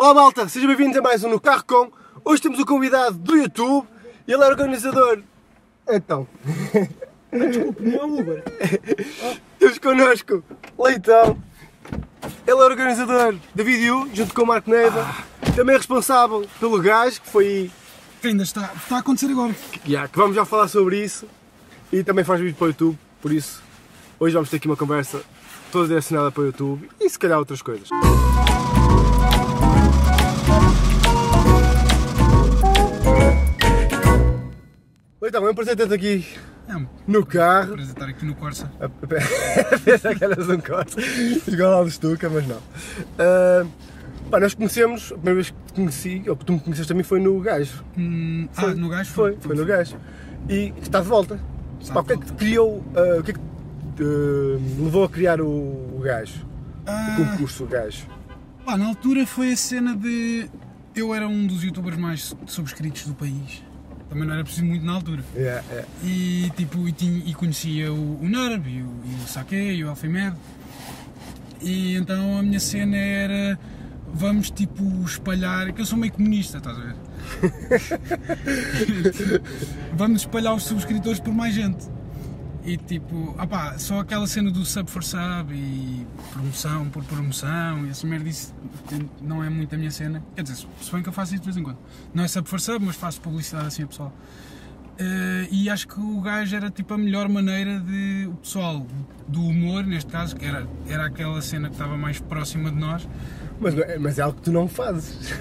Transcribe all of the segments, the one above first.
Olá malta, sejam bem-vindos a mais um No Carro Com. Hoje temos o convidado do YouTube, ele é organizador. Então, Desculpe, não é Uber. temos connosco Leitão. Ele é organizador da vídeo, junto com o Marco Neiva. Também responsável pelo gás, que foi Que ainda está, está a acontecer agora. que, já, que vamos já falar sobre isso. E também faz vídeo para o YouTube, por isso hoje vamos ter aqui uma conversa toda direcionada para o YouTube e se calhar outras coisas. Leitão, é um prazer ter-te aqui É um no carro. prazer estar aqui no Corsa. Pensa que eras um corte. Igual ao do Stuka, mas não. Ah, pá, nós conhecemos, a primeira vez que te conheci, ou que tu me conheceste a mim foi no gajo. Hum, ah, no gajo Foi, foi no gajo. E está de volta. Está Pá, o de que é que te criou, ah, o que é que te ah, levou a criar o, o gajo? Ah, O concurso, o gajo. pá, na altura foi a cena de. Eu era um dos youtubers mais subscritos do país. Também não era preciso muito na altura. Yeah, yeah. E tipo, e, tinha- e conhecia o, o Nerv e o, e o Sake e o Alfimed. E então a minha cena era vamos tipo espalhar, que eu sou meio comunista, estás a ver? vamos espalhar os subscritores por mais gente. E tipo, só aquela cena do sub for sub e promoção por promoção e essa merda isso não é muito a minha cena. Quer dizer, se bem que eu faço isso de vez em quando. Não é sub for sub, mas faço publicidade assim a pessoal. Eh, e acho que o gajo era tipo a melhor maneira de o pessoal do humor, neste caso, que era, era aquela cena que estava mais próxima de nós. Mas, é- mas é algo que tu não fazes.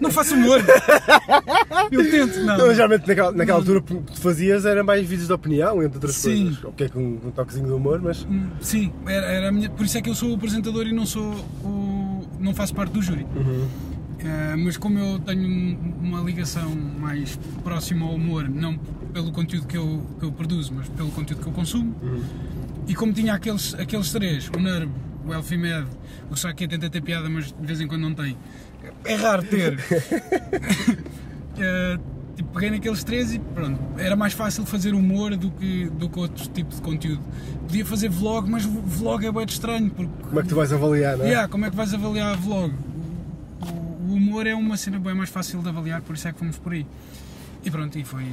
Não faço humor! Eu tento, não. Não, geralmente naquela, naquela altura o que tu fazias era mais vídeos de opinião, entre outras Sim. coisas. Ok, com um toquezinho de humor, mas. Hum, Sim, era, era minha, por isso é que eu sou o apresentador e não sou o. não faço parte do júri. Uhum. Eh, mas como eu tenho um- uma ligação mais próxima ao humor, não pelo conteúdo que eu, que eu produzo, mas pelo conteúdo que eu consumo, e como tinha aqueles, aqueles três, o Nerb, o Elfimed, o Saque tenta ter piada, mas de vez em quando não tem. É raro ter. Eh, tipo, peguei naqueles três e pronto, era mais fácil fazer humor do que, do que outro tipo de conteúdo. Podia fazer vlog, mas vlog é bem estranho, porque Como é que tu vais avaliar, não é? Yeah, como é que vais avaliar vlog? O, o humor é uma cena bem mais fácil de avaliar, por isso é que fomos por aí. E pronto, e foi,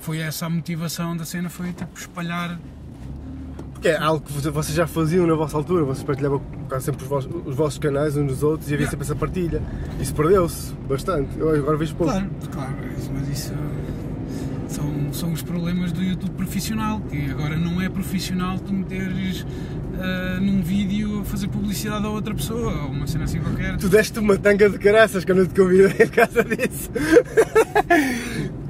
foi essa a motivação da cena, foi tipo espalhar. Porque é algo que vocês já faziam na vossa altura, vocês partilhavam quase sempre os vossos, os vossos canais uns nos outros e havia Yeah. sempre essa partilha. Isso perdeu-se bastante. Eu agora vejo pouco. Claro, claro, mas isso são, são os problemas do YouTube profissional, que agora não é profissional tu meteres ah, num vídeo a fazer publicidade a outra pessoa, ou uma cena assim qualquer. Tu deste uma tanga de caraças que eu não te convidei por causa disso.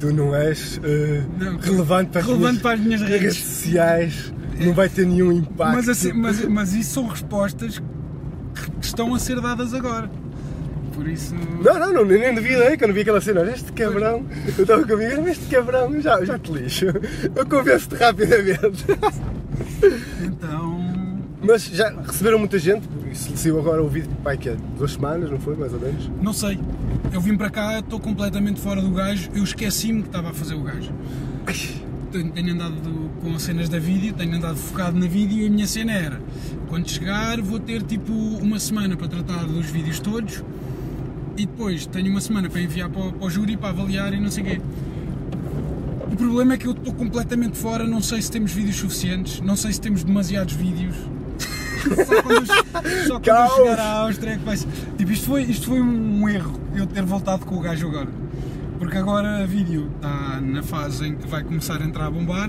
tu não és eh, Não, relevante para as relevante minhas para as minhas redes redes. sociais. Não vai ter nenhum impacto. Mas, assim, mas, mas isso são respostas que estão a ser dadas agora. Por isso. Não, não, não, nem duvidei que eu não vi aquela cena. Olha, Este cabrão, eu estava comigo, mas este cabrão, já, já te lixo. Eu convenço-te rapidamente. Então. Mas já receberam muita gente, isso saiu agora o vídeo, pai, que é duas semanas, não foi? Mais ou menos. Não sei. Eu vim para cá, estou completamente fora do gajo. Eu esqueci-me que estava a fazer o gajo. Tenho, tenho andado com as cenas da vídeo, tenho andado focado na vídeo e a minha cena era: quando chegar, vou ter tipo uma semana para tratar dos vídeos todos e depois tenho uma semana para enviar para, o- para o júri para avaliar e não sei o quê. O problema é que eu estou completamente fora, não sei se temos vídeos suficientes, não sei se temos demasiados vídeos. só quando só quando chegar à Áustria é que vai ser. Tipo, isto foi, isto foi um erro eu ter voltado com o gajo agora. Porque agora a vídeo está na fase em que vai começar a entrar a bombar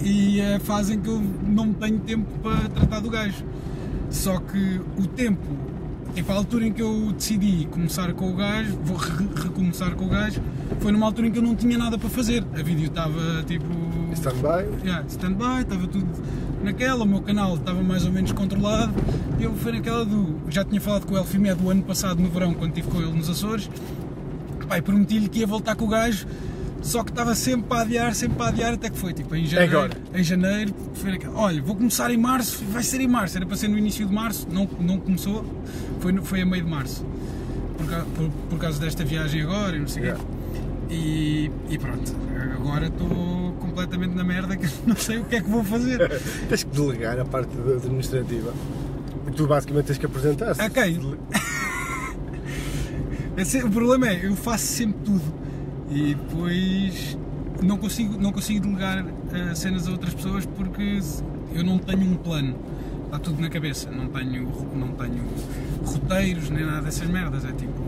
e é a fase em que eu não tenho tempo para tratar do gajo. Só que o tempo, tipo, a altura em que eu decidi começar com o gajo, vou re- recomeçar com o gajo, foi numa altura em que eu não tinha nada para fazer. A vídeo estava tipo. Stand-by. Yeah, stand-by, estava tudo naquela, o meu canal estava mais ou menos controlado e eu fui naquela do. Já tinha falado com o Elfimed o ano passado no verão, quando estive com ele nos Açores, E prometi-lhe que ia voltar com o gajo, só que estava sempre para adiar, sempre para adiar, até que foi tipo em janeiro. agora. Em janeiro, foi olha, vou começar em março, vai ser em março, era para ser no início de março, não, não começou, foi, foi a meio de março, por, por, por causa desta viagem agora e não sei o Yeah. quê. E, e pronto, agora estou completamente na merda que não sei o que é que vou fazer. Tens que delegar a parte administrativa. Tu basicamente tens que apresentar. Ok. É o problema é, eu faço sempre tudo e depois não consigo, não consigo delegar eh, cenas a outras pessoas porque eu não tenho um plano. Está tudo na cabeça, não tenho, não tenho roteiros nem nada dessas merdas. É tipo.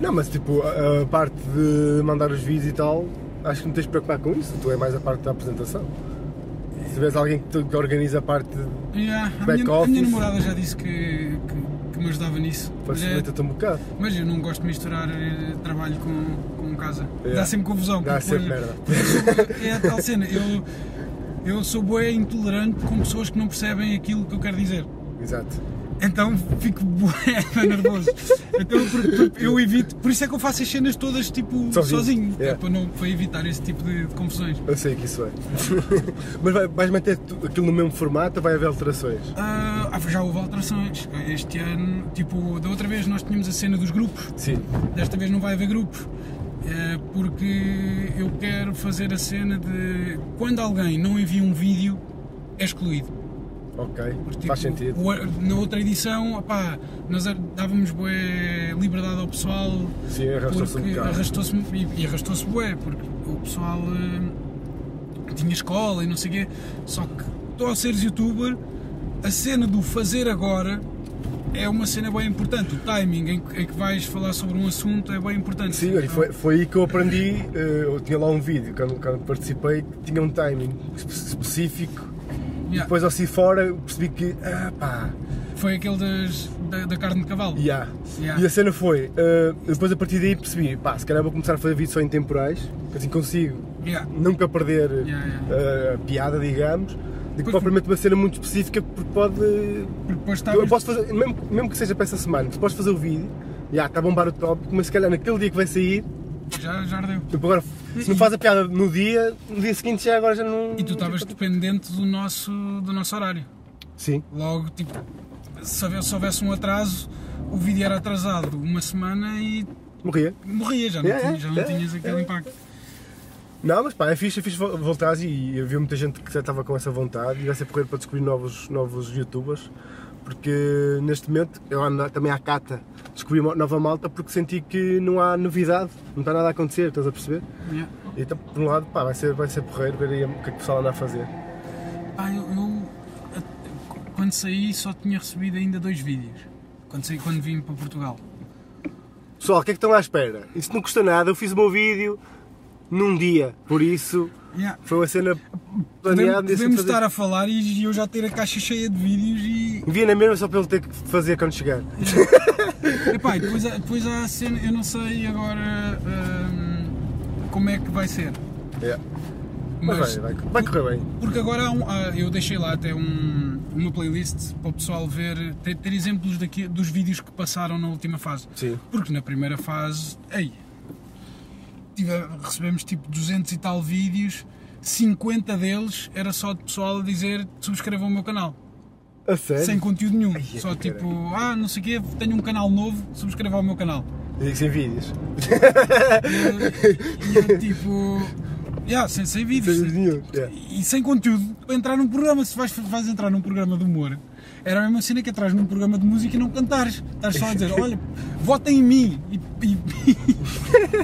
Não, mas tipo, a, a parte de mandar os vídeos e tal, acho que não tens de preocupar com isso. Tu é mais a parte da apresentação. Se tiveres alguém que, te- que organiza a parte, Yeah, a, Back minha, a minha namorada já disse que, que me ajudava nisso. Mas, facilita-te um bocado. mas eu não gosto de misturar eh, trabalho com, com casa. Yeah. Dá sempre confusão. Dá sempre depois- merda. É a tal cena, eu, eu sou bué intolerante com pessoas que não percebem aquilo que eu quero dizer. Exato. Então fico bué nervoso. Então por- por- eu evito, por isso é que eu faço as cenas todas tipo Sozinho. sozinho, é Yeah. para, não, para evitar esse tipo de, de confusões. Eu sei que isso é. mas vai- vais manter aquilo no mesmo formato ou vai haver alterações? Ah, ah, já houve alterações. Este ano, tipo, da outra vez nós tínhamos a cena dos grupos, Sim. desta vez não vai haver grupos. eh, porque eu quero fazer a cena de quando alguém não envia um vídeo, é excluído. Ok. Tipo, Faz sentido. o- Na outra edição, opá, nós dávamos bué liberdade ao pessoal Sim, arrastou-se um bocado. arrastou-se e, e arrastou-se bué, porque o pessoal eh, tinha escola e não sei o quê. Só que tu ao seres youtuber, a cena do fazer agora é uma cena bem importante. O timing em que, em que vais falar sobre um assunto é bem importante. Sim, olha, foi, foi aí que eu aprendi. eh, Eu tinha lá um vídeo quando, quando participei que tinha um timing espe- específico. Yeah. Depois, assim fora, percebi que. Ah, pá, Foi aquele das, da, da carne de cavalo. yeah. Yeah. E a cena foi. eh, depois, a partir daí, percebi, pá, se calhar vou começar a fazer vídeos só em temporais, que assim consigo Yeah. nunca perder eh, a piada, digamos. De que propriamente uma cena muito específica, porque pode. Porque depois Eu posso fazer, mesmo, mesmo que seja para essa semana, tu podes fazer o vídeo, já está a bombar o tópico, mas se calhar naquele dia que vai sair, Já, já ardeu. tipo, agora, se não faz a piada no dia, no dia seguinte já agora já não. E tu estavas dependente do nosso, do nosso horário. Sim, Logo, tipo, se houvesse, se houvesse um atraso, o vídeo era atrasado uma semana e morria. morria, já não, É, tinha- já não é, tinhas aquele é. impacto. Não, mas pá, é fixe, é fixe vol- voltares e havia muita gente que já estava com essa vontade e vai ser correr para descobrir novos, novos youtubers, porque neste momento eu ando também à cata descobri uma nova malta porque senti que não há novidade, não está nada a acontecer, estás a perceber? Yeah. Então, por um lado, pá, vai ser, vai ser porreiro ver aí o que é que o pessoal anda a fazer. Ah, eu, eu, quando saí só tinha recebido ainda dois vídeos. Quando saí, quando vim para Portugal. Pessoal, o que é que estão à espera? Isso não custa nada, eu fiz o meu vídeo num dia, por isso Yeah. foi uma cena Podemos, assim podemos fazer. estar a falar e eu já ter a caixa cheia de vídeos e. Envia na mesma só para ele ter que fazer quando chegar. Epá, e depois, há- depois há a cena, eu não sei agora hum, como é que vai ser. Yeah. Mas, vai, vai, vai correr bem. Porque agora há um- há- eu deixei lá até um- uma playlist para o pessoal ver, ter, ter exemplos daqui, dos vídeos que passaram na última fase. Sim. Porque na primeira fase, ei, tive- recebemos tipo 200 e tal vídeos, 50 deles era só de pessoal a dizer subscrevam o meu canal. A sério? Sem conteúdo nenhum. Ai, só tipo, ah, não sei o quê, tenho um canal novo, subscreva o meu canal. Eu digo sem vídeos. E eu, tipo, yeah, sem, sem vídeos. Sem vídeos yeah. E sem conteúdo para entrar num programa. Se vais, vais entrar num programa de humor, era a mesma cena que entras num programa de música e não cantares. Estás só a dizer, olha, votem em mim e, e,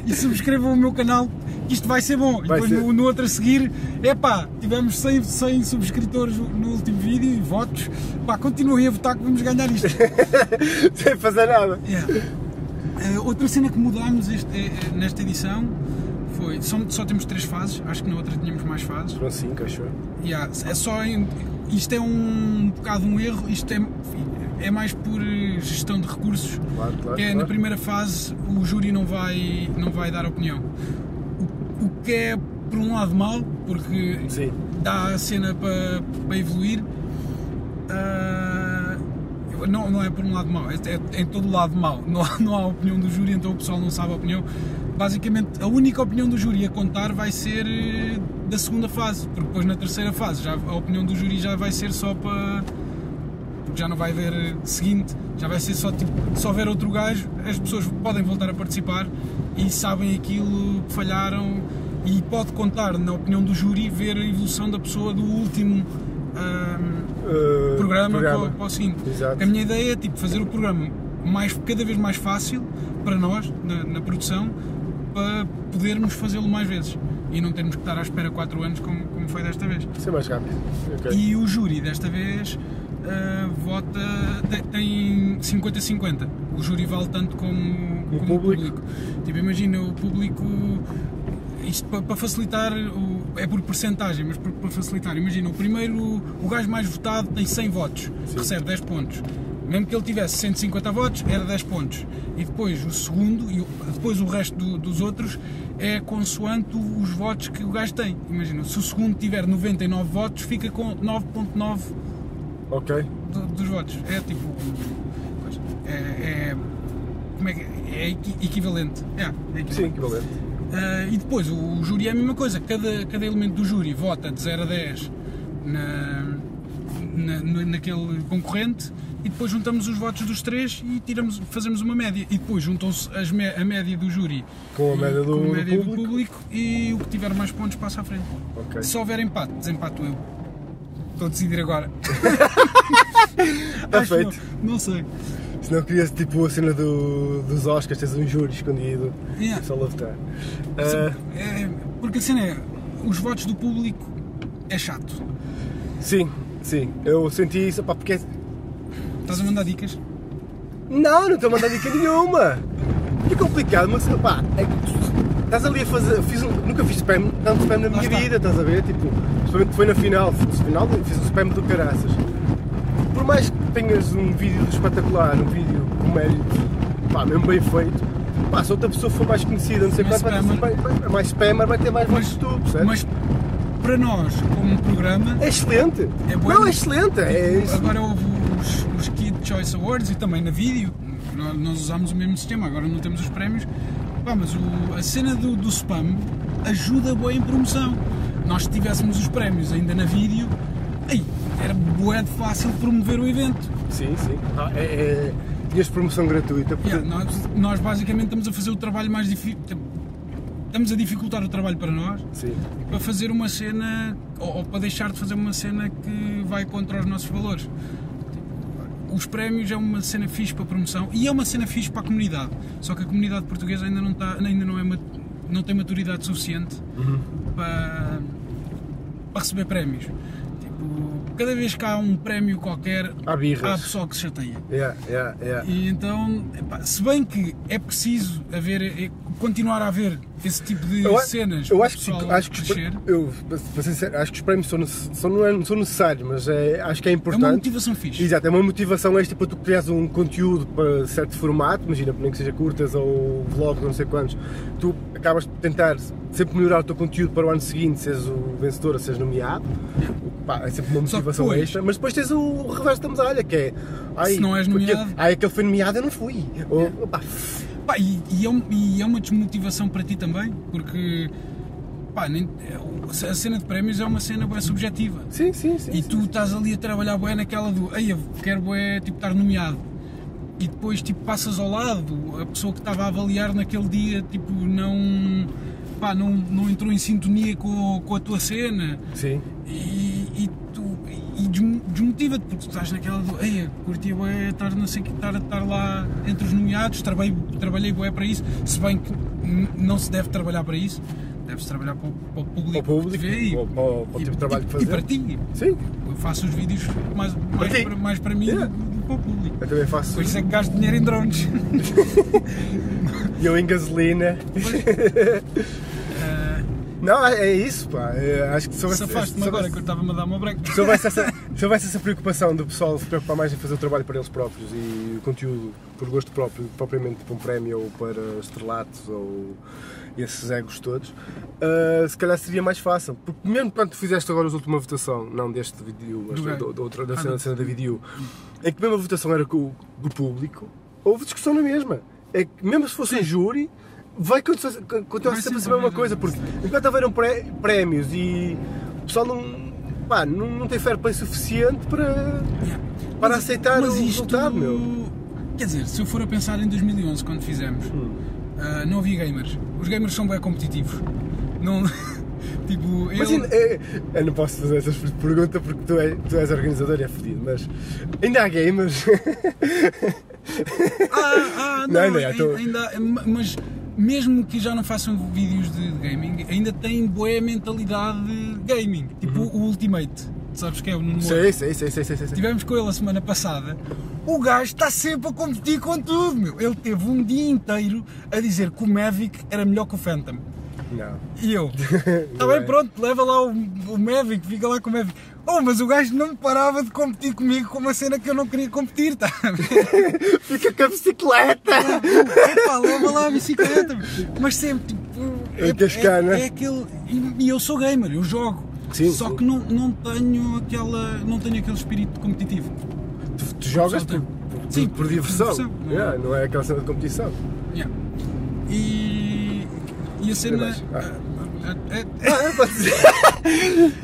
e subscrevam o meu canal, que isto vai ser bom. E Vai depois ser. no, no outro a seguir, epá, tivemos 100, 100 subscritores no último vídeo e votos. Pá, continuem a votar que vamos ganhar isto. sem fazer nada. Yeah. Eh, outra cena que mudámos este- eh, eh, nesta edição foi. Só, só temos três fases, acho que na outra tínhamos mais fases. Foram cinco, acho eu. Yeah, é só isto é um bocado um erro, isto é, é mais por gestão de recursos. Claro, claro. é claro. na primeira fase o júri não vai, não vai dar opinião. Que é por um lado mau, porque Sim. dá a cena para, para evoluir. Ah, não, não é por um lado mau, é, é em todo lado mau. Não há, não há opinião do júri, então o pessoal não sabe a opinião. Basicamente, a única opinião do júri a contar vai ser eh, da segunda fase, porque depois na terceira fase já, a opinião do júri já vai ser só para. Porque já não vai haver eh, seguinte, já vai ser só tipo, se houver outro gajo, as pessoas podem voltar a participar e sabem aquilo que falharam e pode contar na opinião do júri ver a evolução da pessoa do último ahm, Uh, programa, Para, o- para o seguinte. Exato. A minha ideia é tipo fazer o programa mais, cada vez mais fácil para nós, na, na produção, para podermos fazê-lo mais vezes e não termos que estar à espera 4 anos como, como foi desta vez. Ser mais rápido. Ok. E o júri desta vez ah, vota, te- tem 50-50. O júri vale tanto como, como público? Tipo, imagina o público. Isto para, facilitar, é por percentagem, mas para facilitar, imagina, o primeiro, o gajo mais votado tem 100 votos, recebe 10 pontos. Mesmo que ele tivesse 150 votos, era 10 pontos. E depois o segundo, e depois o resto do- dos outros, é consoante os votos que o gajo tem. Imagina, se o segundo tiver 99 votos, fica com 9.9 Ok. do- dos votos. É tipo. É. é como é que é? É equi- equivalente. É, é equivalente. Sim, equivalente. Ah, e depois o júri é a mesma coisa, cada, cada elemento do júri vota de 0 a 10 na, na, naquele concorrente e depois juntamos os votos dos três e tiramos, fazemos uma média. E depois juntam-se as mé- a média do júri Com a média do- com a do média público. público e o que tiver mais pontos passa à frente. Ok. Se houver empate, desempato eu. Estou a decidir agora. Está Acho feito. Não, não sei. Se não querias tipo a cena do, dos Oscars, tens um júri escondido. Yeah. Só lá votar. Ah, É, porque a cena é, os votos do público é chato. sim, sim. Eu senti isso, pá, porque. é- Estás a mandar dicas? Não, não estou a mandar dica nenhuma. É complicado, mas pá, é que estás ali a fazer. Fiz um- nunca fiz spam, tanto spam na Lá minha está. vida, estás a ver? Tipo, principalmente foi na final. No final fiz um spam do caraças. Por mais que tenhas um vídeo espetacular, um vídeo com mérito, pá, mesmo bem feito, pá, se outra pessoa for mais conhecida, não sei Mais quanto, vai ter mais spammer, vai ter mais votos tu, percebes? Mas para nós, como programa, É excelente! É bom. Não, é excelente! É isso. agora houve os, os Kid Choice Awards e também na vídeo, nós, usámos o mesmo sistema, agora não temos os prémios. Pá, mas o- a cena do, do spam ajuda bem em promoção. Nós se tivéssemos os prémios ainda na vídeo, era bué de fácil promover o evento. Sim, sim. Ah, é, é... Tinhas promoção gratuita. porque- Yeah, nós, nós basicamente estamos a fazer o trabalho mais difícil. Estamos a dificultar o trabalho para nós Sim. para fazer uma cena ou, ou para deixar de fazer uma cena que vai contra os nossos valores. Tipo, Os prémios é uma cena fixe para promoção e é uma cena fixe para a comunidade. Só que a comunidade portuguesa ainda não, está, ainda não, é, não tem maturidade suficiente para, para receber prémios. Tipo, cada vez que há um prémio qualquer, Há birras. há pessoal que se chateia. Yeah, yeah, yeah. E então, epá, se bem que é preciso haver, é- continuar a haver esse tipo de Eu, cenas eu acho que, acho que crescer, eu, para ser sincero, acho que os prémios são, são, não, é- são necessários, mas é, acho que é é importante. uma motivação fixe. Exato, é uma motivação extra para tu criares um conteúdo para certo formato, imagina, nem que seja curtas ou vlog, não sei quantos, tu acabas de tentar sempre melhorar o teu conteúdo para o ano seguinte, seres o vencedor ou seres nomeado, Pá, é sempre uma motivação depois- extra, mas depois tens o reverso da medalha, que é, ai, Se não és porque- nomeado- ai, aquele foi nomeado, eu não fui, ou, pá, Pá, e, e é e é uma desmotivação para ti também, porque pá, nem- a cena de prémios é uma cena bem subjetiva. sim, sim, sim, E sim. tu estás ali a trabalhar bué naquela do ei, eu quero bué, tipo, estar nomeado. E depois, tipo, passas ao lado, a pessoa que estava a avaliar naquele dia, tipo, não, pá, não, não entrou em sintonia com, com a tua cena. sim. E desmotiva-te, porque tu estás naquela do ei, eu curtia bué estar, não sei, estar, estar lá entre os nomeados, trabalhei, trabalhei bué para isso, se bem que não se deve trabalhar para isso, deve-se trabalhar para, o- para o público, Para o público, que vê e, para o- para o- para e- tipo de trabalho e- que e fazer. para ti. Sim, Eu faço os vídeos mais, mais, ti. para, mais para mim Yeah. do que para o público. eu também faço Por isso é que gasto dinheiro em drones. E eu em gasolina. Não, é é isso, pá. É, Acho que houvesse, Safaste-me agora que eu estava-me a dar uma se houvesse essa, se houvesse essa preocupação do pessoal se preocupar mais em fazer o trabalho para eles próprios e o conteúdo por gosto próprio, propriamente para um prémio ou para estrelatos ou esses egos todos, ah, se calhar seria mais fácil. Porque mesmo quando fizeste agora a última votação, não deste vídeo, da, da outra, da Ah, cena, da cena da vídeo, em que mesmo a votação era com do público, houve discussão na mesma. É que mesmo se fosse um júri, vai continuar, sempre a ser a mesma coisa, porque enquanto houveram pré- prémios e o pessoal não, pá, não, não tem fair play suficiente para, Yeah. para Mas- aceitar mas o isto, resultado, meu. Quer dizer, se eu for a pensar em 2011, quando fizemos, Hum. ah, não havia gamers. Os gamers são bem competitivos. Não, Tipo, Mas ele. ainda, é, eu não posso fazer essa pergunta porque tu, é, tu és organizador e é fodido, mas ainda há gamers. Ah, ah, Não, não, não, já estou- ainda, mas mesmo que já não façam vídeos de gaming, ainda tem boa mentalidade de gaming. Tipo o Ultimate, sabes que é o Nuno Moura? sei, sei, sei, sei, sei, sei. Estivemos com ele a semana passada. O gajo está sempre a competir com tudo, meu. Ele teve um dia inteiro a dizer que o Mavic era melhor que o Phantom. Não. E eu, está bem, é. pronto, leva lá o, o Mavic, fica lá com o Mavic. Oh, mas o gajo não me parava de competir comigo com uma cena que eu não queria competir, tá? Fica com a bicicleta! Epá, leva lá a bicicleta. Mas sempre, tipo. É cascar, é, né? é aquele. E eu sou gamer, eu jogo. Sim, Só sim. que não, não tenho aquela. não tenho aquele espírito competitivo. Tu, tu jogas Só tem- por, por, Sim, por por diversão. diversão, não é? Yeah, não é aquela cena de competição. Yeah. E. E a cena. Ah. É- é- pode dizer.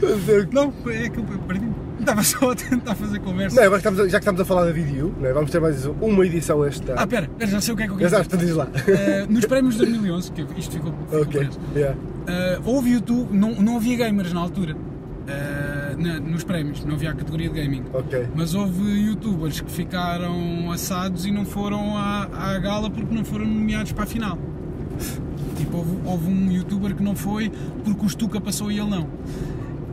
Dizer que- não, é que eu perdi. Estava só a tentar fazer conversa. Não, estamos a- já que estamos a falar da vídeo, não é? vamos ter mais uma edição este ano. Ah, pera, pera, já sei o que é que eu quero sabes, tu diz lá. dizer. Uh, nos prémios de 2011, que isto ficou, ficou ok, preso, yeah. Uh, houve YouTube, não, não havia gamers na altura, uh, na- nos prémios, não havia a categoria de gaming. ok. Mas houve youtubers que ficaram assados e não foram à, à gala porque não foram nomeados para a final. Tipo, houve, houve um youtuber que não foi porque o Stuka passou e ele não.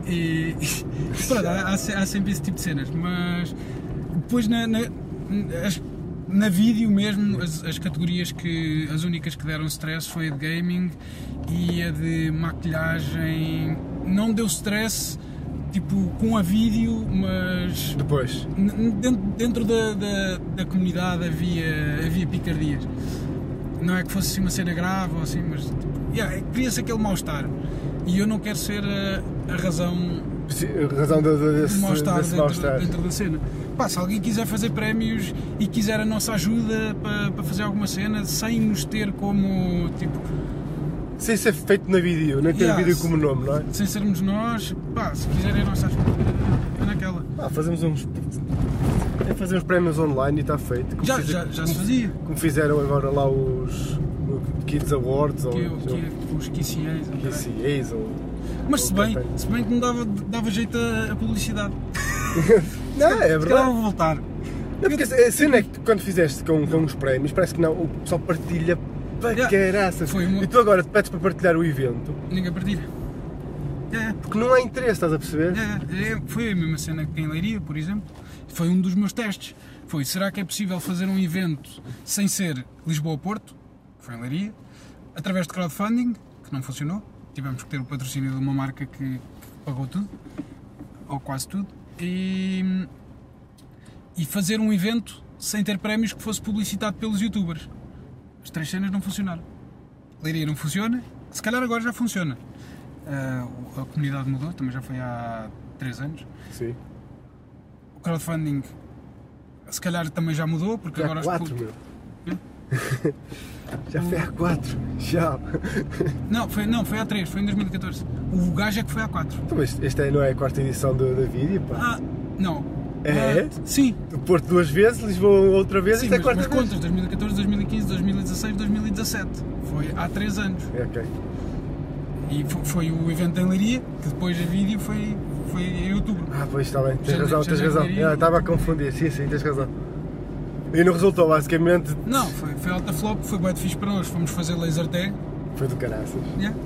E, e pronto, há, há há sempre esse tipo de cenas, mas depois na, na, as- na vídeo mesmo, as, as categorias que. as únicas que deram stress foi a de gaming e a de maquilhagem. Não deu stress, tipo, com a vídeo, mas Depois. Dentro, dentro da, da, da comunidade havia, havia picardias. Não é que fosse assim uma cena grave ou assim, mas tipo, yeah, cria-se aquele mal-estar. E eu não quero ser a, a razão a razão de, de, desse, mal-estar desse dentro, mal-estar. dentro da cena. Pá, se alguém quiser fazer prémios e quiser a nossa ajuda para, para fazer alguma cena, sem nos ter como, tipo, Sem ser feito na vídeo, nem ter Yeah, vídeo como nome, não é? sem sermos nós, pá, se quiserem a nossa ajuda, é naquela. Ah, fazemos uns. É fazer uns prémios online e está feito. Como Já, fiz- já, já se fazia. Como fizeram agora lá os Kids Awards ou Que, que, os KCAs, ou. KCAs ou. Mas se bem, se bem que me dava, dava jeito a, a publicidade. Não, é Se calhar verdade. vou voltar. Não, porque a cena é que quando fizeste com, com os prémios, parece que não, o pessoal partilha para Yeah. caraças. Foi uma- E tu agora te pedes para partilhar o evento, Ninguém partilha. É, porque não há interesse, estás a perceber? é, é, foi a mesma cena que em Leiria, por exemplo. Foi um dos meus testes. Foi, será que é possível fazer um evento sem ser Lisboa-Porto, que foi em Leiria, através de crowdfunding, que não funcionou. Tivemos que ter o patrocínio de uma marca que, pagou tudo, ou quase tudo, e, e fazer um evento sem ter prémios que fosse publicitado pelos youtubers. As três cenas não funcionaram. Leiria não funciona, se calhar agora já funciona. Ah, a comunidade mudou, também já foi há 3 anos. Sim. O crowdfunding, se calhar também já mudou, porque Já agora quatro, meu. Já foi há quatro. Já. Não, foi, não, foi há 3, foi em 2014. O gajo é que foi há 4. Então, mas esta não é a quarta edição do, da vídeo, pá. Ah, não. É? Ah, sim, Do Porto duas vezes, Lisboa outra vez, sim esta é a quarta mas vez. contas 2014, 2015, 2016, 2017. Foi há 3 anos. É, ok. E fo- foi, o evento em Leiria, que depois a vídeo foi, foi em outubro. Ah, pois está bem, tens razão, tens razão. diria- Ah, Estava a confundir, sim, sim, tens razão. E não resultou, basicamente, Não, foi, foi alta flop, foi bué de fixe para nós. Fomos fazer laser tag. foi do caraças. Yeah.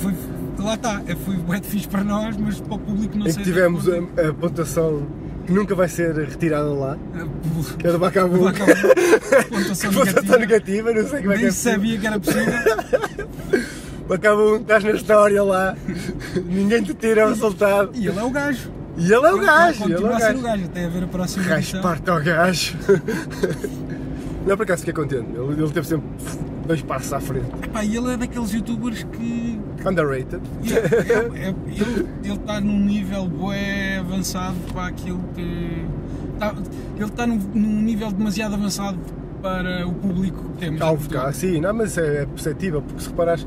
Foi, lá está, é, foi bué de fixe para nós, mas para o público não Em sei que tivemos a, a pontuação que nunca vai ser retirada lá, a- que é do Bacabu. Pontuação pontuação negativa. negativa, não sei como é que Nem é possível. sabia que era possível. Bacabu, estás na história lá, ninguém te tira o resultado. E ele é o gajo. E ele é o gajo, Ele ele é continua o a ser o gajo. gajo até haver a próxima Gajo parte ao gajo. Não, por acaso fiquei contente, ele, ele teve sempre dois passos à frente. Epá, e ele é daqueles youtubers que. Underrated. e é- é- é- ele está num nível bué avançado para aquilo que. tá- ele está num, num nível demasiado avançado para o público que temos. em Alvo cá, sim, não, mas é, é perceptível, porque se reparares,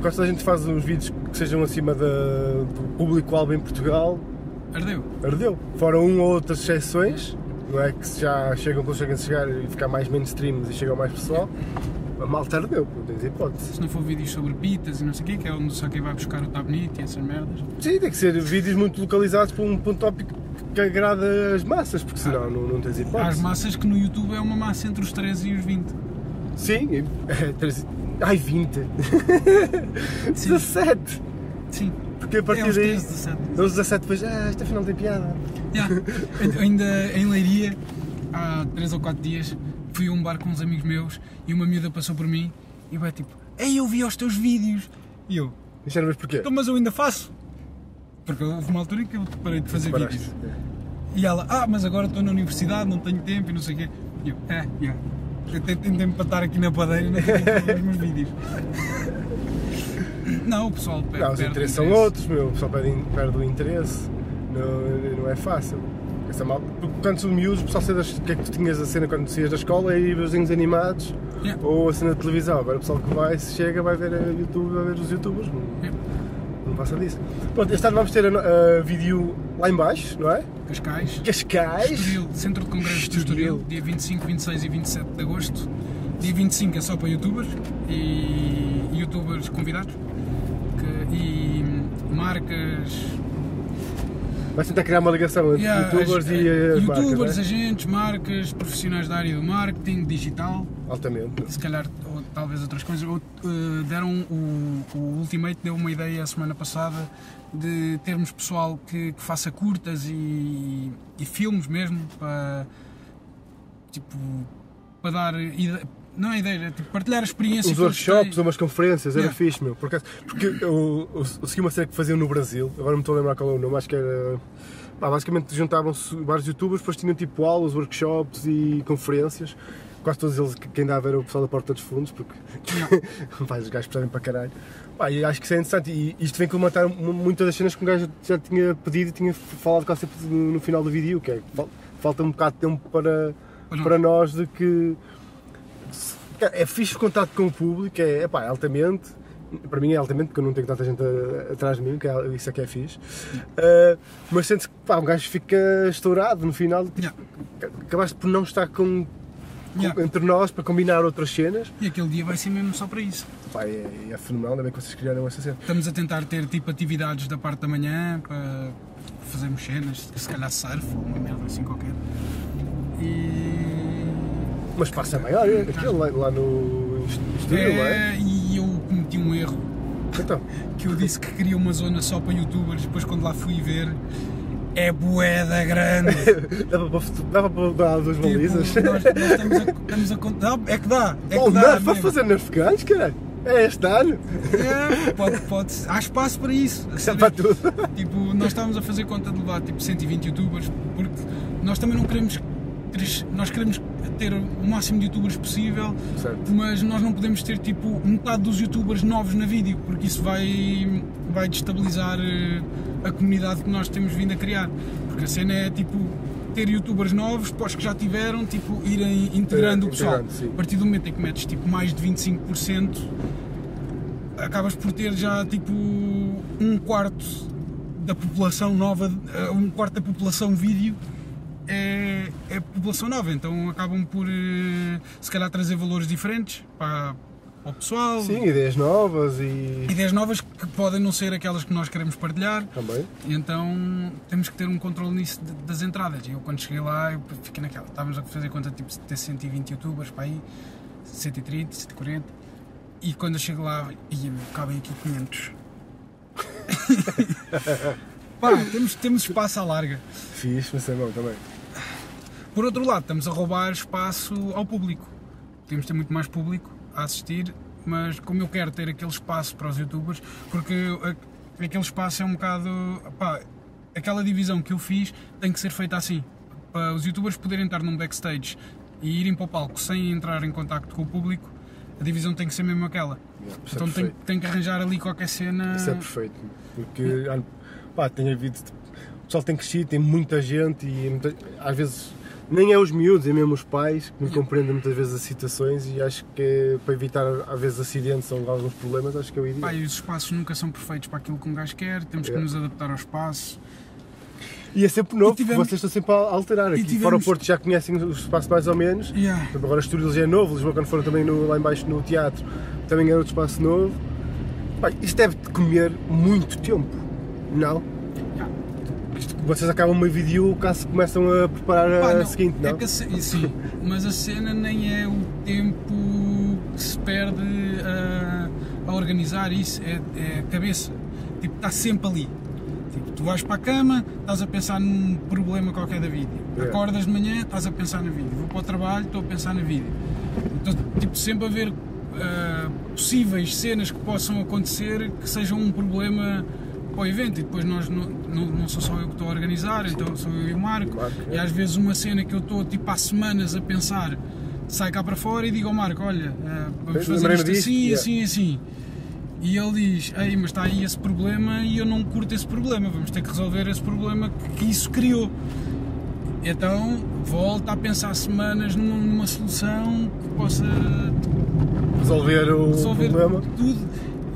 quando a gente faz uns vídeos que sejam acima da- do público-alvo em Portugal, Ardeu. ardeu. Fora um ou outras exceções, não é? Que já chegam, conseguem chegar e ficar mais mainstream e chegam mais pessoal, a malta ardeu, não tens hipótese. Se não for vídeos sobre pitas e não sei o quê, que é onde só quem vai buscar o tá bonito e essas merdas. Sim, tem que ser vídeos muito localizados para um, para um tópico que agrada as massas, porque senão não, não tens Há as hipótese. massas que no YouTube é uma massa entre os 13 e os 20. Sim, é, treze- ai 20. 17. Sim. Porque a É partir aos daí. 13, 17. Aos 17 depois, ah, esta final tem piada. Yeah. Ainda em Leiria, há 3 ou 4 dias, fui a um bar com uns amigos meus e uma miúda passou por mim e vai tipo, Ei, eu vi os teus vídeos. E eu, não vês porquê? então, mas eu ainda faço. Porque houve uma altura em que eu parei de fazer Paraste. vídeos. E ela, ah, mas agora estou na universidade, não tenho tempo e não sei o quê. E eu, é, yeah. Tempo para estar aqui na padeira e não tenho tempo para ver os meus vídeos. Não, o pessoal perde. Não, os perde interesses são interesse. outros, meu. O pessoal perde, perde o interesse. Não, não é fácil. Essa mal... Porque quando sou miúdos, o pessoal sabe das- o que é que tu tinhas a cena quando saías da escola e ver os desenhos animados Yeah. ou a cena de televisão. Agora o pessoal que vai, se chega, vai ver a YouTube, vai ver os youtubers. Yeah. Passa disso. Pronto, este ano vamos ter a, a vídeo lá em baixo, não é? Cascais. Cascais. Estoril, Centro de Congressos de Estoril. Estoril, dia 25, 26 e 27 de agosto. Dia 25 é só para youtubers e youtubers convidados que- e marcas. Vais tentar criar uma ligação entre Yeah, youtubers as- e as youtubers, marcas, não agentes, marcas, profissionais da área do marketing, digital, é? Altamente. se calhar talvez outras coisas. Ou, eh, deram o, o Ultimate deu uma ideia a semana passada de termos pessoal que, que faça curtas e, e filmes mesmo para tipo para dar não é ideia, é tipo partilhar a experiência eles workshops, têm. umas conferências, era Yeah. fixe, meu. Por acaso, porque eu, eu, eu segui uma série que faziam no Brasil, agora não me estou a lembrar qual é o nome, acho que era. pá, basicamente juntavam-se vários youtubers, depois tinham tipo aulas, workshops e conferências. Quase todos eles, que- quem dava era o pessoal da Porta dos Fundos, porque pá, os gajos percebem para caralho. Pá, e acho que isso é interessante e isto vem comentar muitas das cenas que um gajo já tinha pedido e tinha falado quase sempre no, no final do vídeo, que é fal- falta um bocado de tempo para, Para nós. para nós de que é fixe o contato com o público, é, epá, é altamente. Para mim é altamente, porque eu não tenho tanta gente a- atrás de mim, que é, isso é que é fixe. Uh, mas sente-se que pá, um gajo fica estourado no final. Tipo, Yeah. Acabaste por não estar com- Yeah. entre nós para combinar outras cenas. E aquele dia vai ser mesmo só para isso. Pá, é, é fenomenal, ainda bem que vocês criaram essa cena. Estamos a tentar ter tipo atividades da parte da manhã para fazermos cenas, se calhar surf ou uma merda assim qualquer. E. Mas passa maior, é, aquele lá, lá no estúdio, não é? É, e eu cometi um erro Então, que eu disse que queria uma zona só para youtubers, depois quando lá fui ver é boeda grande. dava para, dava para dar duas Tipo, balizas. nós, nós estamos a, estamos a. É que dá! É Oh, que dá! Nerf, vais mesmo. fazer Nerf Guns, caralho? É este ano? É, pode, pode, há espaço para isso. sério. Para tudo. Tipo, nós estávamos a fazer conta de levar tipo 120 youtubers porque nós também não queremos nós queremos ter o máximo de youtubers possível, Certo. mas nós não podemos ter tipo metade dos youtubers novos na vídeo, porque isso vai vai destabilizar eh, a comunidade que nós temos vindo a criar. Porque a cena é tipo ter youtubers novos, depois que já tiveram, tipo, irem integrando É, o pessoal. sim. A partir do momento em que metes tipo mais de 25%, acabas por ter já tipo um quarto da população nova, eh, um quarto da população vídeo é, é população nova, então acabam por eh, se calhar trazer valores diferentes para, para o pessoal, Sim, ideias novas e. ideias novas que podem não ser aquelas que nós queremos partilhar, Também. e então temos que ter um controle nisso de- das entradas. E eu quando cheguei lá, eu fiquei naquela, estávamos a fazer conta tipo, de ter 120 youtubers para aí, 130, 140, e quando eu chego lá, ia meu, cabem aqui 500. Pá, temos, temos espaço à larga. Fiz, mas é bom também. Por outro lado, estamos a roubar espaço ao público. Podemos ter muito mais público a assistir, mas como eu quero ter aquele espaço para os youtubers, porque aquele espaço é um bocado. pá, aquela divisão que eu fiz tem que ser feita assim. Para os youtubers poderem estar num backstage e irem para o palco sem entrar em contacto com o público, a divisão tem que ser mesmo aquela. Yeah, isso é Então tem, tem que arranjar ali qualquer cena. Isso é perfeito. Porque ah, pá, tem havido. O pessoal tem crescido, tem muita gente e muita- às vezes nem é os miúdos, é mesmo os pais que não compreendem muitas vezes as situações e acho que para evitar às vezes acidentes ou alguns problemas, acho que é o ideal. Pá, e os espaços nunca são perfeitos para aquilo que um gajo quer, temos que É. nos adaptar ao espaço. E é sempre novo, tivemos- vocês estão sempre a alterar. Aqui tivemos- fora o Porto já conhecem o espaço mais ou menos. Yeah. Agora o estúdio já é novo, Lisboa quando foram também no- lá embaixo no teatro, também era outro espaço novo. Pá, isto deve de comer muito tempo, não? Vocês acabam uma vídeo caso começam a preparar Pá, a não, seguinte, não? É que a sim, mas a cena nem é o tempo que se perde a, a organizar isso, é, é a cabeça. Tipo, está sempre ali. Tipo, tu vais para a cama, estás a pensar num problema qualquer da vídeo. Yeah. Acordas de manhã, estás a pensar na vídeo. Vou para o trabalho, estou a pensar na vídeo. Então, tipo, sempre a ver ah, possíveis cenas que possam acontecer que sejam um problema para o evento e depois nós não, não, não sou só eu que estou a organizar, então sou eu e o Marco. É. E às vezes uma cena que eu estou tipo há semanas a pensar sai cá para fora e digo ao Marco, olha, ah, vamos fazer isto assim, yeah. assim, assim. E ele diz, ei, mas está aí esse problema e eu não curto esse problema, vamos ter que resolver esse problema que- que isso criou. Então volta a pensar semanas numa, numa solução que possa Resolver o resolver problema. tudo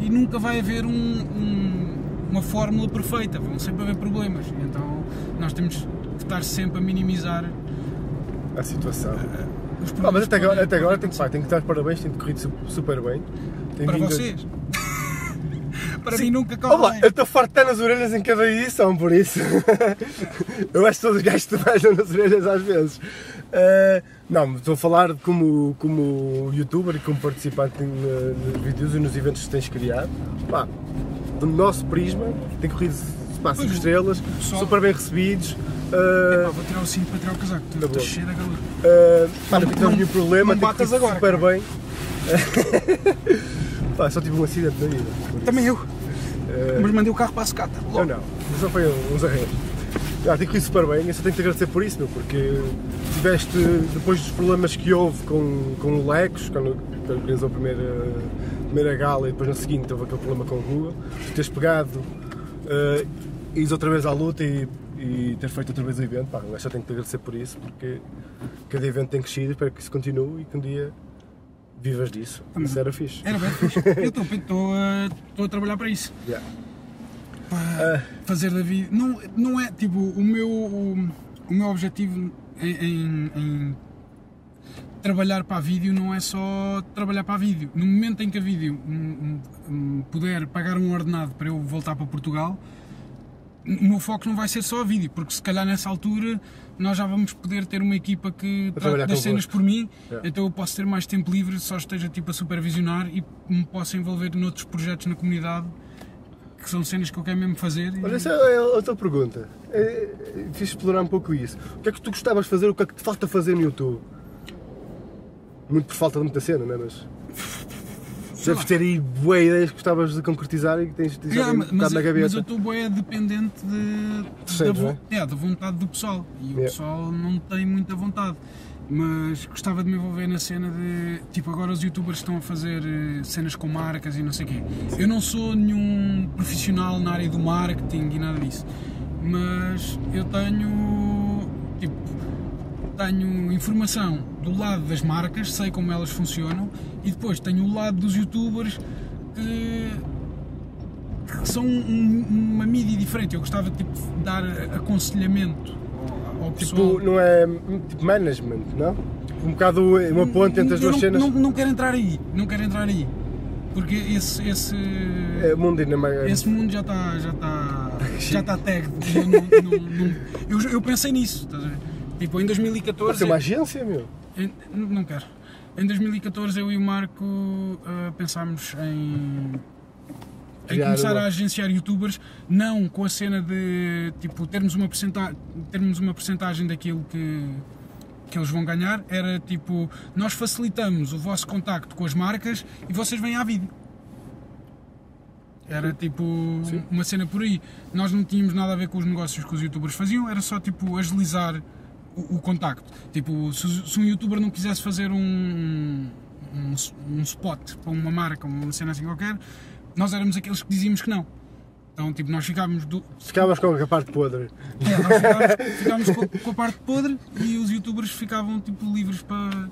e nunca vai haver um- um- uma fórmula perfeita, vão sempre haver problemas. Então nós temos que estar sempre a minimizar A situação. os Ah, problemas. mas até agora, até agora tenho, que- pá, tenho que dar parabéns, tem corrido su- super bem. Tem para vindo a- vocês. para mim nunca Olá, corre eu bem. estou farto de estar nas orelhas em cada edição, por isso. eu acho que todos os gajos te baixam nas orelhas às vezes. Ah, não, estou a falar como, como youtuber e como participante nos vídeos e nos eventos que tens criado. Pá, do nosso prisma, tem corrido pá, cinco Pois, estrelas, pessoal- super bem recebidos. ah, Epá, vou tirar o cinto para tirar o casaco, estou boa. cheio de calor. ah, pá, não Não- tive nenhum problema, não tem agora, super cara. bem. pá, só tive um acidente na vida. Também eu, Ah, mas mandei o carro para a secata. Não, não, só foi uns arranjos. Ah, tem corrido super bem, eu só tenho que te agradecer por isso, meu, porque tiveste, depois dos problemas que houve com, com o Lecos, quando, quando organizou a primeira, primeira gala e depois na seguinte houve aquele problema com o Rua, tu teres pegado, uh, ires outra vez à luta e, e teres feito outra vez o evento, pá, eu só tenho que te agradecer por isso, porque cada evento tem crescido, espero que isso continue e que um dia vivas disso. Isso era fixe. Era bem fixe. Eu estou- estou a, trabalhar para isso. Yeah. Para fazer da vida. Não, não é tipo o meu, o, o meu objetivo em, em- em trabalhar para a vídeo não é só trabalhar para a vídeo. No momento em que a vídeo puder pagar um ordenado para eu voltar para Portugal, o meu foco não vai ser só a vídeo, porque se calhar nessa altura nós já vamos poder ter uma equipa que trabalhar das cenas por mim, Yeah. então eu posso ter mais tempo livre, só esteja tipo a supervisionar e me posso envolver noutros projetos na comunidade que são cenas que eu quero mesmo fazer. e- Olha, essa é a outra pergunta. É, é, fiz explorar um pouco isso. O que é que tu gostavas de fazer? O que é que te falta fazer no YouTube? Muito por falta de muita cena, não é? Mas. Sei Deves lá. ter aí boas ideias que gostavas de concretizar e que tens, tens Yeah, mas, na eu- mas cabeça. eu estou bem dependente de, da, vo- não é, da vontade do pessoal e o Yeah. pessoal não tem muita vontade. Mas gostava de me envolver na cena de. Tipo, agora os youtubers estão a fazer eh, cenas com marcas e não sei o quê. Eu não sou nenhum profissional na área do marketing e nada disso. Mas eu tenho. Tipo, tenho informação do lado das marcas, sei como elas funcionam, e depois tenho o lado dos youtubers que, que são um- uma mídia diferente. Eu gostava tipo, de dar aconselhamento ao, ao pessoal. Tipo, não é tipo management, não? Um bocado uma ponte entre as duas não, cenas. Não, não quero entrar aí, não quero entrar aí. Porque esse, esse, É, mundo ainda mais. esse mundo já está já está já está e Eu, eu, eu pensei nisso, estás a ver? Tipo, em Pode 2014. ser uma agência, meu. Em- não quero. Em 2014 eu e o Marco ah, pensámos em, em começar uma- a agenciar youtubers, não com a cena de tipo termos uma porcentagem, termos uma porcentagem daquilo que, que eles vão ganhar, era tipo, nós facilitamos o vosso contacto com as marcas e vocês vêm à vídeo. Era tipo uma cena por aí. Nós não tínhamos nada a ver com os negócios que os youtubers faziam, era só tipo agilizar o, o contacto. Tipo, se, se um youtuber não quisesse fazer um, um, um spot para uma marca, uma cena assim qualquer, nós éramos aqueles que dizíamos que não. Então, tipo, nós ficávamos do, Ficavas com a parte podre. é, nós ficávamos, ficávamos com, com a parte podre e os youtubers ficavam tipo livres para,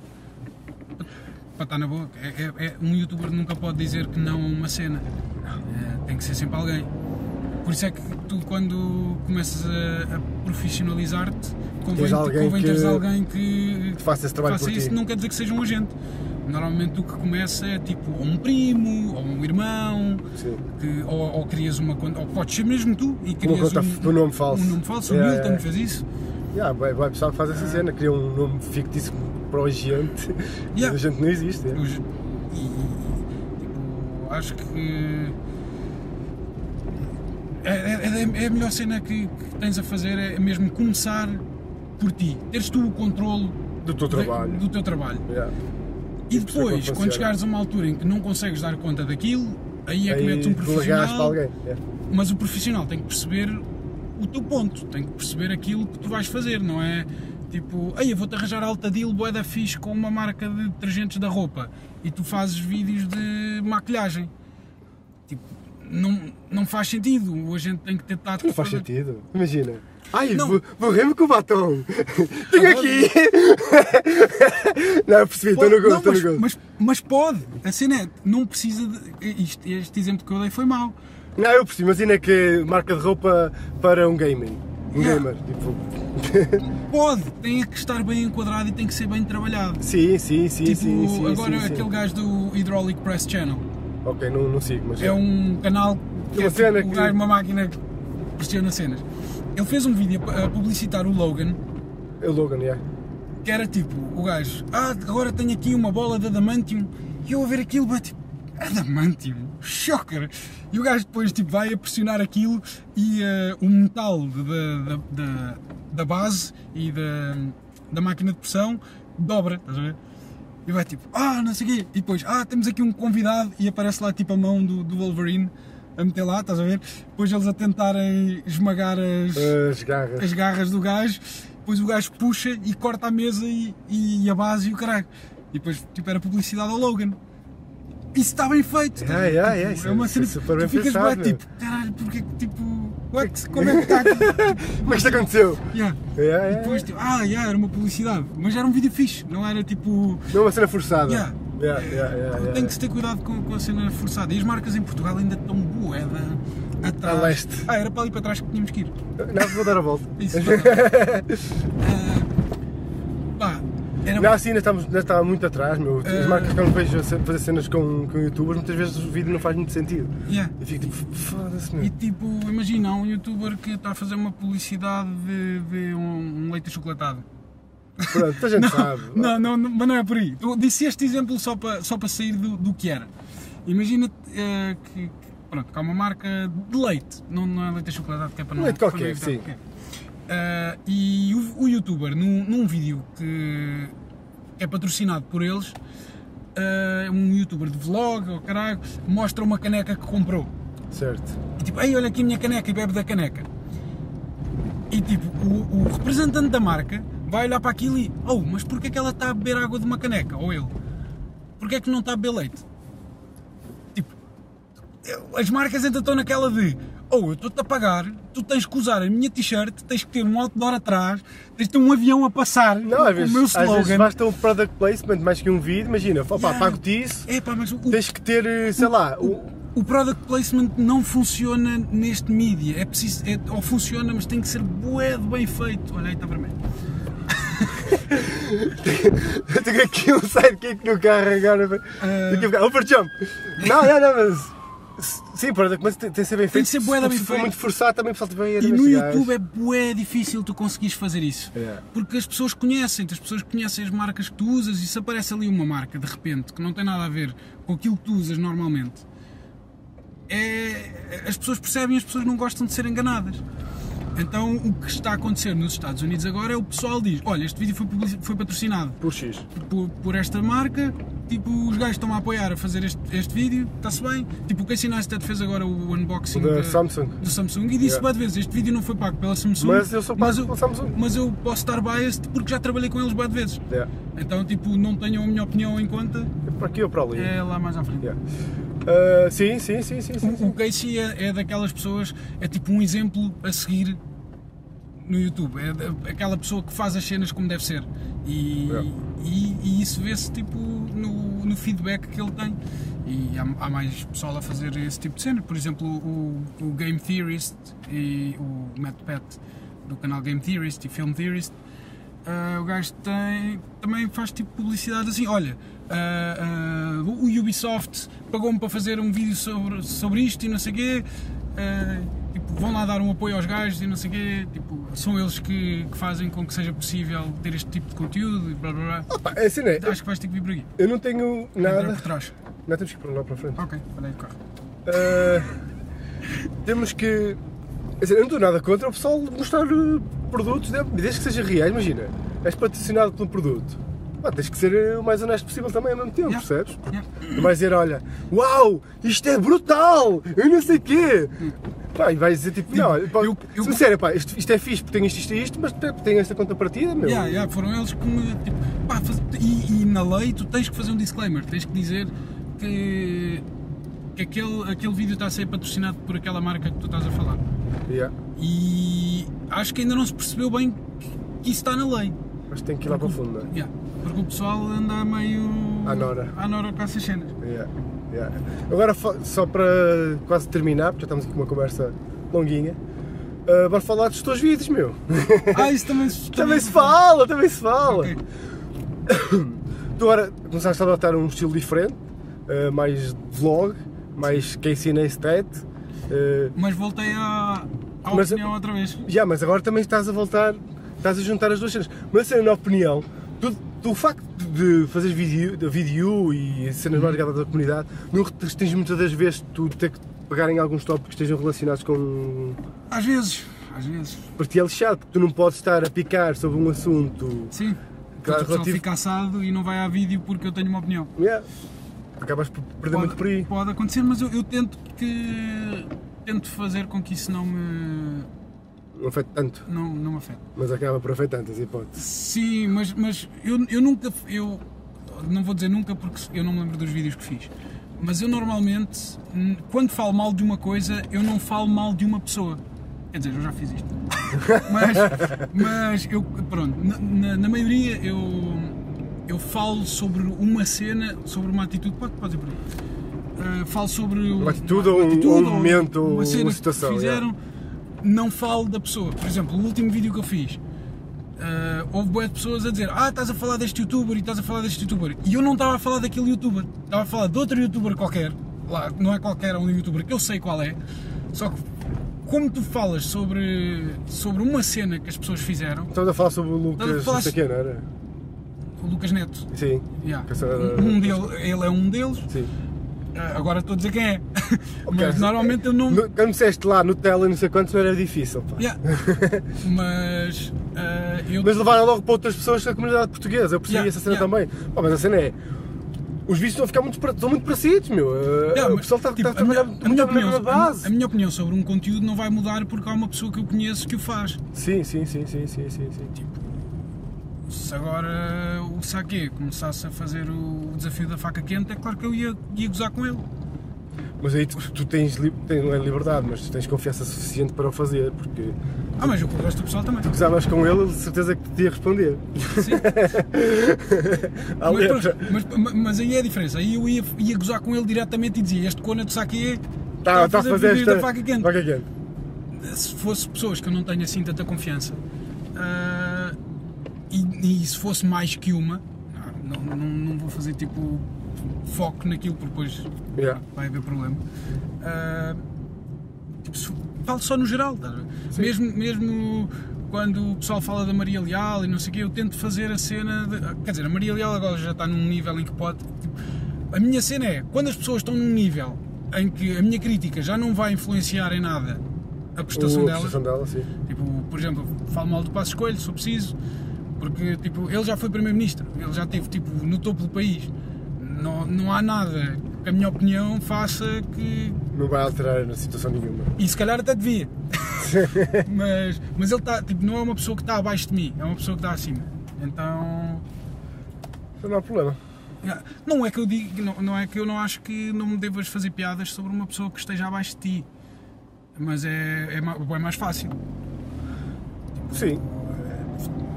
para estar na boa. É, é- é- um youtuber nunca pode dizer que não a uma cena. É, tem que ser sempre alguém. Por isso é que tu, quando começas a, a profissionalizar-te, convém, Tens alguém convém teres que- alguém que, Que faça esse trabalho faça por isso, ti. não quer dizer que seja um agente. Normalmente o que começa é tipo ou um primo, ou um irmão, que, ou, ou crias uma conta, ou podes ser mesmo tu e crias um, um nome falso. Um nome falso, o Yeah, Milton yeah. fez isso. Yeah, vai, vai pessoal que faz essa cena, cria um nome fictício para o agente. Yeah. Mas a gente não existe. é. Os- e, e, tipo, acho que é, é- é a melhor cena que, que tens a fazer é mesmo começar por ti, teres tu o controle Do teu trabalho. do teu trabalho. Yeah. E como depois, quando chegares a uma altura em que não consegues dar conta daquilo, aí é que Aí metes um profissional, alguém. yeah. mas o profissional tem que perceber o teu ponto, tem que perceber aquilo que tu vais fazer, não é tipo, ei, eu vou-te arranjar alta deal, bué da fixe com uma marca de detergentes da roupa e tu fazes vídeos de maquilhagem. Tipo, não, não faz sentido, o agente tem que tentar... Não faz sentido. Imagina. Ai, borrei-me com o batom. Tenho aqui. não, eu percebi, estou no gosto, estou no mas, gosto. mas, mas pode, a cena é, não precisa de... Isto, este exemplo que eu dei foi mau. Não, eu percebi, imagina que marca de roupa para um gaming. Um Yeah. gamer. Tipo. Pode, tem que estar bem enquadrado e tem que ser bem trabalhado. Sim, sim, sim, tipo, sim, sim. agora sim, aquele gajo do Hydraulic Press Channel. Ok, não, não sigo, mas. É um canal que Uma é cena tipo, que- uma máquina que pressiona cenas. Ele fez um vídeo a publicitar o Logan, É o Logan, yeah. que era tipo, o gajo, ah, agora tenho aqui uma bola de adamantium, e eu a ver aquilo, vai tipo, adamantium, shocker! E o gajo depois tipo, vai a pressionar aquilo e eh, o metal da, da base e da, da máquina de pressão dobra, estás a ver? E vai tipo, ah, não sei o quê, e depois, ah, temos aqui um convidado e aparece lá tipo a mão do, do Wolverine a meter lá, estás a ver? Depois eles a tentarem esmagar as, As garras. as garras do gajo, depois o gajo puxa e corta a mesa e, e a base e o caralho. E depois tipo, era publicidade ao Logan. Isso está bem feito. Yeah, yeah, Tipo, yeah, isso é é- uma cena é super bem tu ficas meu. tipo, caralho, porque que tipo, what? como é que está aqui? Como é que isto aconteceu? Yeah. Yeah, E yeah, depois yeah. tipo, ah, yeah, era uma publicidade, mas era um vídeo fixe, não era tipo. Não é uma cena forçada. Yeah. Yeah, yeah, yeah. Tem que se ter cuidado com, com a cena forçada. E as marcas em Portugal ainda estão boeda atrás. A leste. Ah, era para ali para trás que tínhamos que ir. Não, vou dar a volta. Isso. Ah, pá, era Não, assim, ainda, estamos, ainda estava muito atrás, meu. As Eh. marcas que eu vejo fazer cenas com, com youtubers, muitas vezes o vídeo não faz muito sentido. Yeah. Eu fico tipo, foda-se, E tipo, imagina um youtuber que está a fazer uma publicidade de, de um, um leite achocolatado. Pronto, a gente sabe. Não, não, não, mas não é por aí. Eu disse este exemplo só para, só para sair do, do que era. Imagina eh, que, pronto, que há uma marca de leite, não, não é leite achocolatado, que é para não Leite qualquer, não sim. qualquer. Eh, e o, o youtuber, num, num vídeo que é patrocinado por eles, eh, um youtuber de vlog, ou caralho, mostra uma caneca que comprou. Certo. E tipo, ei, olha aqui a minha caneca e bebe da caneca. E tipo, o, o representante da marca vai olhar para aquilo e, oh, mas porquê que ela está a beber água de uma caneca? Ou ele, porquê que não está a beber leite? Tipo, as marcas ainda estão naquela de, oh, eu estou-te a pagar, tu tens que usar a minha t-shirt, tens que ter um outdoor atrás, tens de ter um avião a passar Não, às o vezes, meu às vezes slogan. basta um product placement mais que um vídeo. Imagina, opa, Yeah. pago-te isso, É pá, mas o, tens que ter, eh, sei lá, o, o product placement não funciona neste mídia. É preciso, é- ou funciona, mas tem que ser bué bem feito. Olha aí, está vermelho. Eu tenho aqui um sidekick no carro agora. Ah. Aqui, overjump! Não, não, não, mas. Sim, para- mas tem, tem que ser bem feito. que ser bué da Se bem for feito. muito forçado também pessoal vai E no YouTube é bué difícil tu conseguires fazer isso. Yeah. Porque as pessoas conhecem-te, as pessoas conhecem as marcas que tu usas e se aparece ali uma marca de repente que não tem nada a ver com aquilo que tu usas normalmente, é, as pessoas percebem e as pessoas não gostam de ser enganadas. Então o que está a acontecer nos Estados Unidos agora é o pessoal diz, olha, este vídeo foi, foi patrocinado Por X. por, por esta marca, tipo, os gajos estão a apoiar a fazer este, este vídeo, está-se bem. Tipo, o Casey Neistat fez agora o unboxing Da da- Samsung. do Samsung e disse Yeah. vezes, este vídeo não foi pago pela Samsung, Mas eu sou pago mas eu, pela Samsung. mas eu posso estar biased porque já trabalhei com eles várias vezes. Yeah. Então, tipo, não tenham a minha opinião em conta, É para aqui ou para ali? é lá mais à frente. Yeah. Ah, sim, sim, sim, sim, sim. O, o sim. Casey é, é daquelas pessoas, é tipo um exemplo a seguir no YouTube. É da- aquela pessoa que faz as cenas como deve ser. E, Yeah. e, e isso vê-se tipo no, no feedback que ele tem. E há, há mais pessoal a fazer esse tipo de cena. Por exemplo, o, o Game Theorist e o Matt Pat do canal Game Theorist e Film Theorist, ah, o gajo tem, também faz tipo publicidade assim, olha, ah, ah, o Ubisoft pagou-me para fazer um vídeo sobre, sobre isto e não sei o quê, ah, tipo, vão lá dar um apoio aos gajos e não sei o quê, tipo, são eles que, que fazem com que seja possível ter este tipo de conteúdo e blá blá blá. Opa, é assim, né? Acho que vais ter que vir por aqui. Eu não tenho nada. por trás. Não temos que ir para lá para a frente. Ok, olha aí o carro. Uh, temos que. eu não estou nada contra o pessoal mostrar uh, produtos, né? desde que seja real. Imagina, és patrocinado por um produto. Pá, tens que ser uh, o mais honesto possível também ao mesmo tempo, Yeah. percebes? Yeah. Não vais dizer, olha, uau, isto é brutal, eu não sei o quê. Pá, e vais dizer tipo, não, olha, pá, eu- eu- sincero, pá, isto, isto é fixe porque tem isto, isto e isto, mas tem, tem esta contrapartida, meu. Yeah, yeah, foram eles que me. Tipo, pá, faz- e, e na lei tu tens que fazer um disclaimer, tens que dizer que, que aquele, aquele vídeo está a ser patrocinado por aquela marca que tu estás a falar. Yeah. E acho que ainda não se percebeu bem que, que isso está na lei. Mas tem que ir lá para o fundo, não é? Yeah, porque o pessoal anda meio. À nora. À nora com essas cenas. Yeah, yeah. Agora, só para quase terminar, porque já estamos aqui com uma conversa longuinha, uh, bora falar dos teus vídeos, meu. Ah, isso também se. também se fala, também se fala. Ok. Tu agora começaste a adotar um estilo diferente, uh, mais vlog, mais Casey Neistat. Uh, Mas voltei à, à Mas- opinião outra vez. já, mas agora também estás a voltar, estás a juntar as duas cenas. Mas assim, na opinião, tu, o facto de fazer vídeo, de vídeo e cenas mais ligadas à comunidade, não te restringe muitas das vezes tu ter que pegar em alguns tópicos que estejam relacionados com. Às vezes, às vezes. Para ti é lixado, porque tu não podes estar a picar sobre um assunto. Sim. Claro, relativo- fica assado e não vai a vídeo porque eu tenho uma opinião. Yeah. Acabas por perder muito por aí. pode acontecer, mas eu, eu tento que tento fazer com que isso não me Não afeta tanto, não, não me afete. mas acaba por afetar tantas hipóteses. Sim, mas, mas eu, eu nunca eu não vou dizer nunca porque eu não me lembro dos vídeos que fiz. Mas eu normalmente, quando falo mal de uma coisa, eu não falo mal de uma pessoa. Quer dizer, eu já fiz isto. mas, mas eu, pronto, na, na- na maioria eu, eu falo sobre uma cena, sobre uma atitude, pode, pode ir por aí. Uh, falo sobre Uma atitude ou um- ou um momento uma cena situação, que fizeram, não falo da pessoa. Por exemplo, o último vídeo que eu fiz, Uh, houve boas pessoas a dizer ah, estás a falar deste youtuber e estás a falar deste youtuber e eu não estava a falar daquele youtuber estava a falar de outro youtuber qualquer lá, não é qualquer, é um youtuber que eu sei qual é só que como tu falas sobre, sobre uma cena que as pessoas fizeram Estamos a falar sobre o Estás Lucas, não sei quem, era? o Lucas Neto Sim, yeah. Essa- um dele, ele é um deles sim. Uh, agora estou a dizer quem é Ok, mas normalmente eu não No- Quando disseste lá Nutella e não sei quantos, era difícil. Pá. Yeah. mas uh, eu Mas levaram logo para outras pessoas da comunidade portuguesa. Eu percebi Yeah, essa cena yeah. também. Pá, mas a cena é. Os vídeos estão a ficar muito, estão muito parecidos, meu. Yeah, o pessoal está, tipo, está a trabalhar minha- muito a, base. a minha opinião sobre um conteúdo não vai mudar porque há uma pessoa que eu conheço que o faz. Sim, sim, sim, sim, sim, sim, sim. Se agora o Saque começasse a fazer o desafio da faca quente, é claro que eu ia, ia gozar com ele. Mas aí tu, tu tens, tens, não é liberdade, mas tens confiança suficiente para o fazer, porque Ah, mas eu com o resto do pessoal também. tu gozavas com ele, de certeza que te ia responder. Sim. Mas, letra. mas, mas- aí é a diferença. Aí eu ia, ia gozar com ele diretamente e dizia: Este cona de Saque Tá, está a fazer vídeos esta. da faca quente. Faca quente. se fosse pessoas que eu não tenho assim tanta confiança ah, e, se fosse mais que uma, não, não, não, vou fazer tipo foco naquilo porque depois Yeah. vai haver problema. Ah, tipo, se- falo só no geral, ver? mesmo, mesmo quando o pessoal fala da Maria Leal e não sei o quê, eu tento fazer a cena. De, quer dizer, a Maria Leal agora já está num nível em que pode. tipo, a minha cena é quando as pessoas estão num nível em que a minha crítica já não vai influenciar em nada a prestação a prestação dela. Tipo, por exemplo, falo mal do Passo Escolho, se eu preciso, porque tipo, ele já foi Primeiro-Ministro, ele já esteve tipo, no topo do país. Não, não há nada que a minha opinião faça que. Não vai alterar na situação nenhuma. E se calhar até devia. mas, mas ele está, tipo, não é uma pessoa que está abaixo de mim, é uma pessoa que está acima. Então. Então não há problema. Não é que eu digo, não, não é que eu não acho que não me devas fazer piadas sobre uma pessoa que esteja abaixo de ti. Mas é, é, é mais fácil. Sim.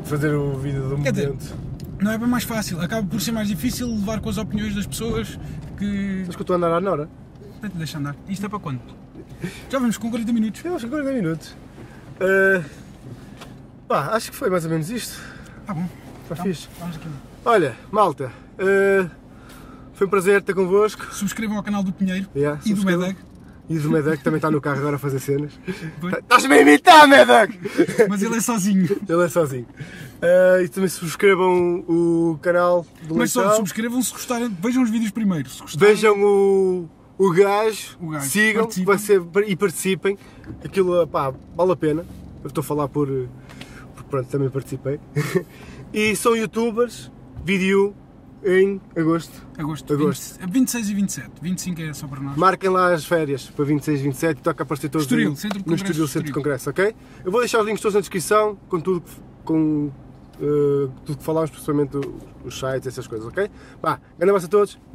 Fazer o vídeo do Quer dizer, momento. Não é bem mais fácil, acaba por ser mais difícil levar com as opiniões das pessoas que. Mas que eu estou a andar à Nora. Deixa andar. Isto é para quando? Já vamos com 40 minutos. Temos 40 minutos. Uh, pá, acho que foi mais ou menos isto. Tá bom. Está Então, fixe. Vamos aqui. Olha, malta, uh, foi um prazer estar convosco. Subscrevam ao canal do Pinheiro Yeah, e do subscrevam. E do Medec, que também está no carro agora a fazer cenas. Pois. Estás-me a imitar, Medec! Mas ele é sozinho. Ele é sozinho. Uh, e também subscrevam o canal do Mas só subscrevam se gostarem. Vejam os vídeos primeiro. Se gostarem, Vejam o, o gajo, O gajo. sigam Participem. vai ser, e participem. Aquilo, pá, vale a pena. Eu estou a falar por, porque pronto, também participei. e são youtubers, vídeo em agosto. Agosto. Agosto. 20 26 e 27. 25 é só para nós. Marquem lá as férias para 26 e 27 e toca a aparecer todos Estoril, no- Centro de no Congressos Estoril Centro de. Congresso, ok? Eu vou deixar os links todos na descrição com tudo que, com, eh, tudo que falámos, principalmente os sites, essas coisas, ok? Vá, grande abraço a todos.